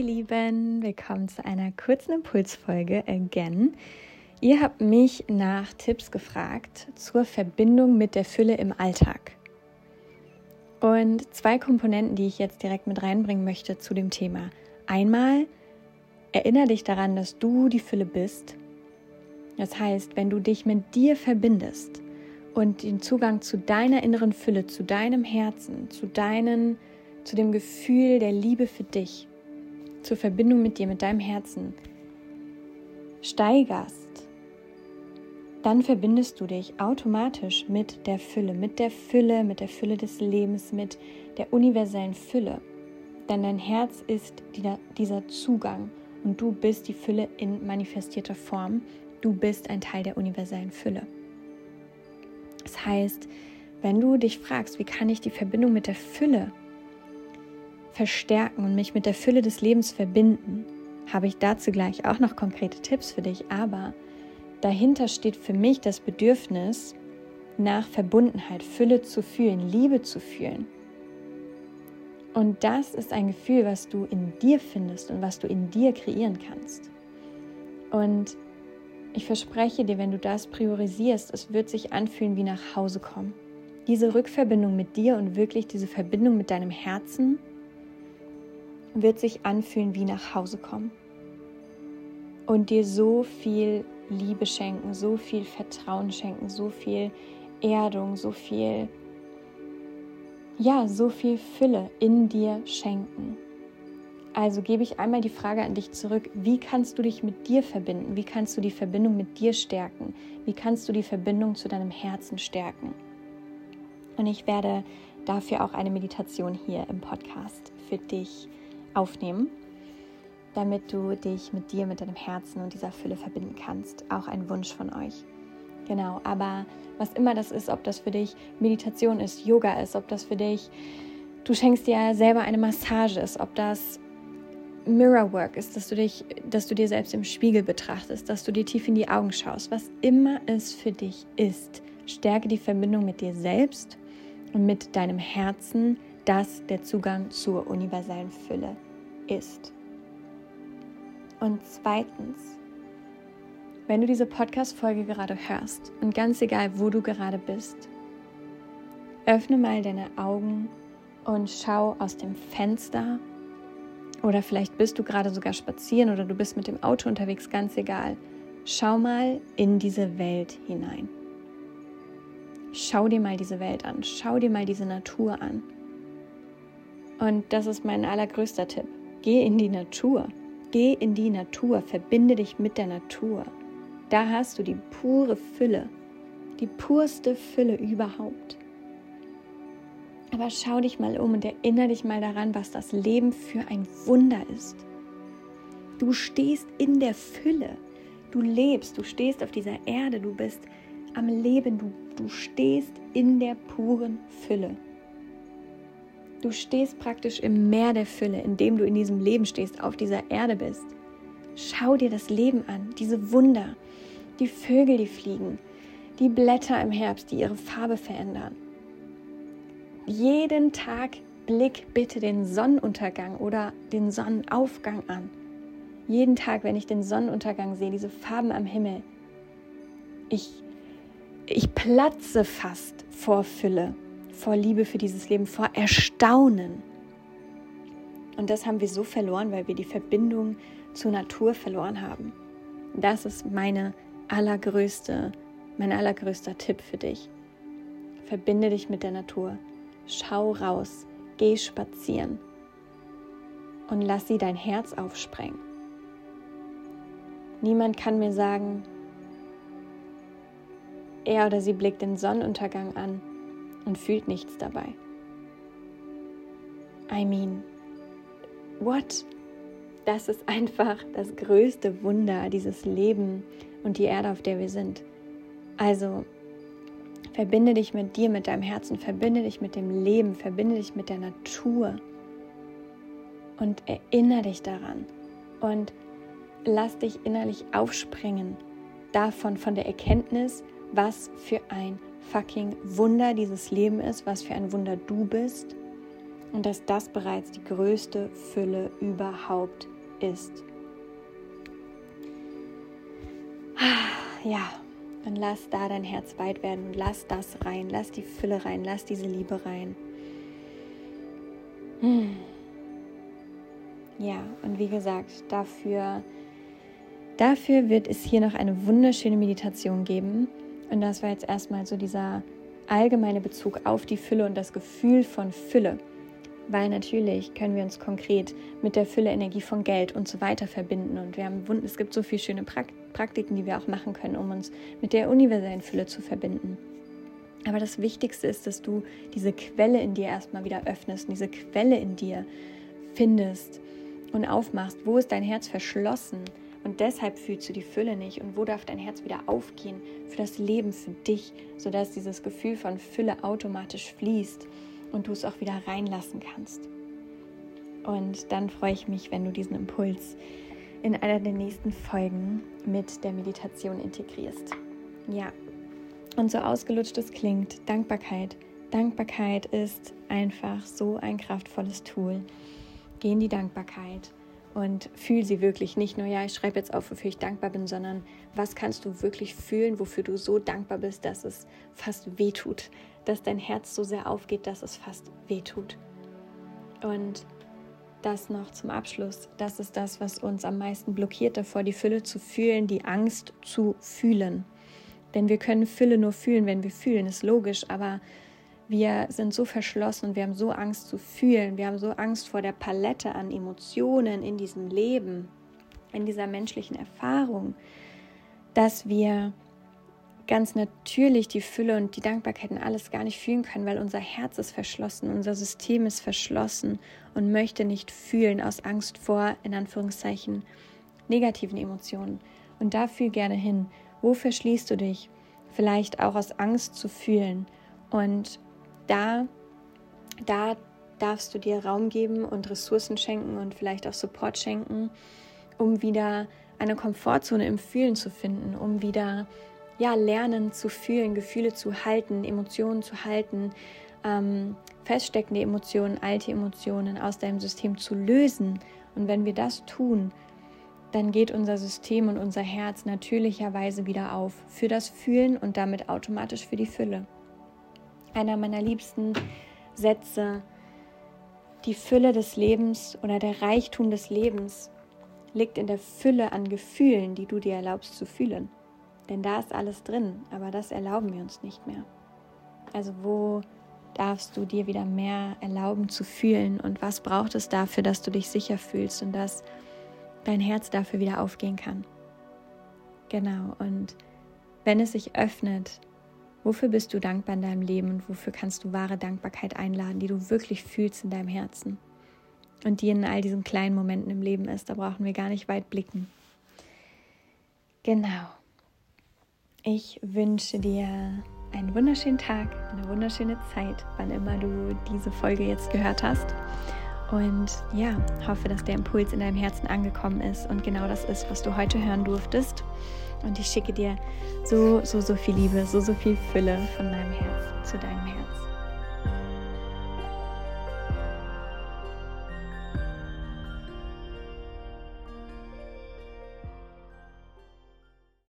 ihr Lieben, willkommen zu einer kurzen Impulsfolge again. Ihr habt mich nach Tipps gefragt zur Verbindung mit der Fülle im Alltag. Und zwei Komponenten, die ich jetzt direkt mit reinbringen möchte zu dem Thema. Einmal erinnere dich daran, dass du die Fülle bist. Das heißt, wenn du dich mit dir verbindest und den Zugang zu deiner inneren Fülle, zu deinem Herzen, zu deinen zu dem Gefühl der Liebe für dich, zur Verbindung mit dir, mit deinem Herzen steigerst, dann verbindest du dich automatisch mit der Fülle, mit der Fülle, mit der Fülle des Lebens, mit der universellen Fülle. Denn dein Herz ist dieser Zugang und du bist die Fülle in manifestierter Form. Du bist ein Teil der universellen Fülle. Das heißt, wenn du dich fragst, wie kann ich die Verbindung mit der Fülle verstärken und mich mit der Fülle des Lebens verbinden, habe ich dazu gleich auch noch konkrete Tipps für dich. Aber dahinter steht für mich das Bedürfnis nach Verbundenheit, Fülle zu fühlen, Liebe zu fühlen. Und das ist ein Gefühl, was du in dir findest und was du in dir kreieren kannst. Und ich verspreche dir, wenn du das priorisierst, es wird sich anfühlen wie nach Hause kommen. Diese Rückverbindung mit dir und wirklich diese Verbindung mit deinem Herzen wird sich anfühlen wie nach Hause kommen und dir so viel Liebe schenken, so viel Vertrauen schenken, so viel Erdung, so viel, ja, so viel Fülle in dir schenken. Also gebe ich einmal die Frage an dich zurück, wie kannst du dich mit dir verbinden? Wie kannst du die Verbindung mit dir stärken? Wie kannst du die Verbindung zu deinem Herzen stärken? Und ich werde dafür auch eine Meditation hier im Podcast für dich aufnehmen, damit du dich mit dir, mit deinem Herzen und dieser Fülle verbinden kannst. Auch ein Wunsch von euch. Genau, aber was immer das ist, ob das für dich Meditation ist, Yoga ist, ob das für dich, du schenkst dir selber eine Massage ist, ob das Mirror Work ist, dass du dich, dass du dir selbst im Spiegel betrachtest, dass du dir tief in die Augen schaust, was immer es für dich ist, stärke die Verbindung mit dir selbst und mit deinem Herzen, das der Zugang zur universellen Fülle ist. Und zweitens, wenn du diese Podcast-Folge gerade hörst und ganz egal, wo du gerade bist, öffne mal deine Augen und schau aus dem Fenster oder vielleicht bist du gerade sogar spazieren oder du bist mit dem Auto unterwegs, ganz egal. Schau mal in diese Welt hinein. Schau dir mal diese Welt an, schau dir mal diese Natur an. Und das ist mein allergrößter Tipp. Geh in die Natur. Geh in die Natur. Verbinde dich mit der Natur. Da hast du die pure Fülle. Die purste Fülle überhaupt. Aber schau dich mal um und erinnere dich mal daran, was das Leben für ein Wunder ist. Du stehst in der Fülle. Du lebst, du stehst auf dieser Erde, du bist am Leben, du, du stehst in der puren Fülle. Du stehst praktisch im Meer der Fülle, in dem du in diesem Leben stehst, auf dieser Erde bist. Schau dir das Leben an, diese Wunder, die Vögel, die fliegen, die Blätter im Herbst, die ihre Farbe verändern. Jeden Tag blick bitte den Sonnenuntergang oder den Sonnenaufgang an. Jeden Tag, wenn ich den Sonnenuntergang sehe, diese Farben am Himmel, ich, ich platze fast vor Fülle vor Liebe für dieses Leben, vor Erstaunen. Und das haben wir so verloren, weil wir die Verbindung zur Natur verloren haben. Das ist meine allergrößte, mein allergrößter Tipp für dich. Verbinde dich mit der Natur. Schau raus, geh spazieren und lass sie dein Herz aufsprengen. Niemand kann mir sagen, er oder sie blickt den Sonnenuntergang an und fühlt nichts dabei. I mean, what? Das ist einfach das größte Wunder, dieses Leben und die Erde, auf der wir sind. Also verbinde dich mit dir, mit deinem Herzen, verbinde dich mit dem Leben, verbinde dich mit der Natur und erinnere dich daran und lass dich innerlich aufspringen davon, von der Erkenntnis, was für ein fucking Wunder dieses Leben ist, was für ein Wunder du bist und dass das bereits die größte Fülle überhaupt ist. Ja, und lass da dein Herz weit werden und lass das rein, lass die Fülle rein, lass diese Liebe rein. Hm. Ja, und wie gesagt, dafür, dafür wird es hier noch eine wunderschöne Meditation geben. Und das war jetzt erstmal so dieser allgemeine Bezug auf die Fülle und das Gefühl von Fülle. Weil natürlich können wir uns konkret mit der Fülle Energie von Geld und so weiter verbinden. Und wir haben, es gibt so viele schöne Praktiken, die wir auch machen können, um uns mit der universellen Fülle zu verbinden. Aber das Wichtigste ist, dass du diese Quelle in dir erstmal wieder öffnest, diese Quelle in dir findest und aufmachst. Wo ist dein Herz verschlossen? Und deshalb fühlst du die Fülle nicht. Und wo darf dein Herz wieder aufgehen für das Leben, für dich, sodass dieses Gefühl von Fülle automatisch fließt und du es auch wieder reinlassen kannst. Und dann freue ich mich, wenn du diesen Impuls in einer der nächsten Folgen mit der Meditation integrierst. Ja, und so ausgelutscht es klingt, Dankbarkeit. Dankbarkeit ist einfach so ein kraftvolles Tool. Geh in die Dankbarkeit und fühl sie wirklich. Nicht nur, ja, ich schreibe jetzt auf, wofür ich dankbar bin, sondern was kannst du wirklich fühlen, wofür du so dankbar bist, dass es fast wehtut, dass dein Herz so sehr aufgeht, dass es fast wehtut. Und das noch zum Abschluss, das ist das, was uns am meisten blockiert davor, die Fülle zu fühlen, die Angst zu fühlen. Denn wir können Fülle nur fühlen, wenn wir fühlen, ist logisch, aber wir sind so verschlossen und wir haben so Angst zu fühlen, wir haben so Angst vor der Palette an Emotionen in diesem Leben, in dieser menschlichen Erfahrung, dass wir ganz natürlich die Fülle und die Dankbarkeit und alles gar nicht fühlen können, weil unser Herz ist verschlossen, unser System ist verschlossen und möchte nicht fühlen aus Angst vor, in Anführungszeichen, negativen Emotionen. Und da fühl gerne hin, wo verschließt du dich? Vielleicht auch aus Angst zu fühlen. Und da, da darfst du dir Raum geben und Ressourcen schenken und vielleicht auch Support schenken, um wieder eine Komfortzone im Fühlen zu finden, um wieder ja, lernen zu fühlen, Gefühle zu halten, Emotionen zu halten, ähm, feststeckende Emotionen, alte Emotionen aus deinem System zu lösen. Und wenn wir das tun, dann geht unser System und unser Herz natürlicherweise wieder auf für das Fühlen und damit automatisch für die Fülle. Einer meiner liebsten Sätze, die Fülle des Lebens oder der Reichtum des Lebens liegt in der Fülle an Gefühlen, die du dir erlaubst zu fühlen. Denn da ist alles drin, aber das erlauben wir uns nicht mehr. Also wo darfst du dir wieder mehr erlauben zu fühlen und was braucht es dafür, dass du dich sicher fühlst und dass dein Herz dafür wieder aufgehen kann. Genau, und wenn es sich öffnet, wofür bist du dankbar in deinem Leben und wofür kannst du wahre Dankbarkeit einladen, die du wirklich fühlst in deinem Herzen und die in all diesen kleinen Momenten im Leben ist, da brauchen wir gar nicht weit blicken. Genau. Ich wünsche dir einen wunderschönen Tag, eine wunderschöne Zeit, wann immer du diese Folge jetzt gehört hast. Und ja, hoffe, dass der Impuls in deinem Herzen angekommen ist und genau das ist, was du heute hören durftest. Und ich schicke dir so, so, so viel Liebe, so, so viel Fülle von meinem Herz zu deinem Herz.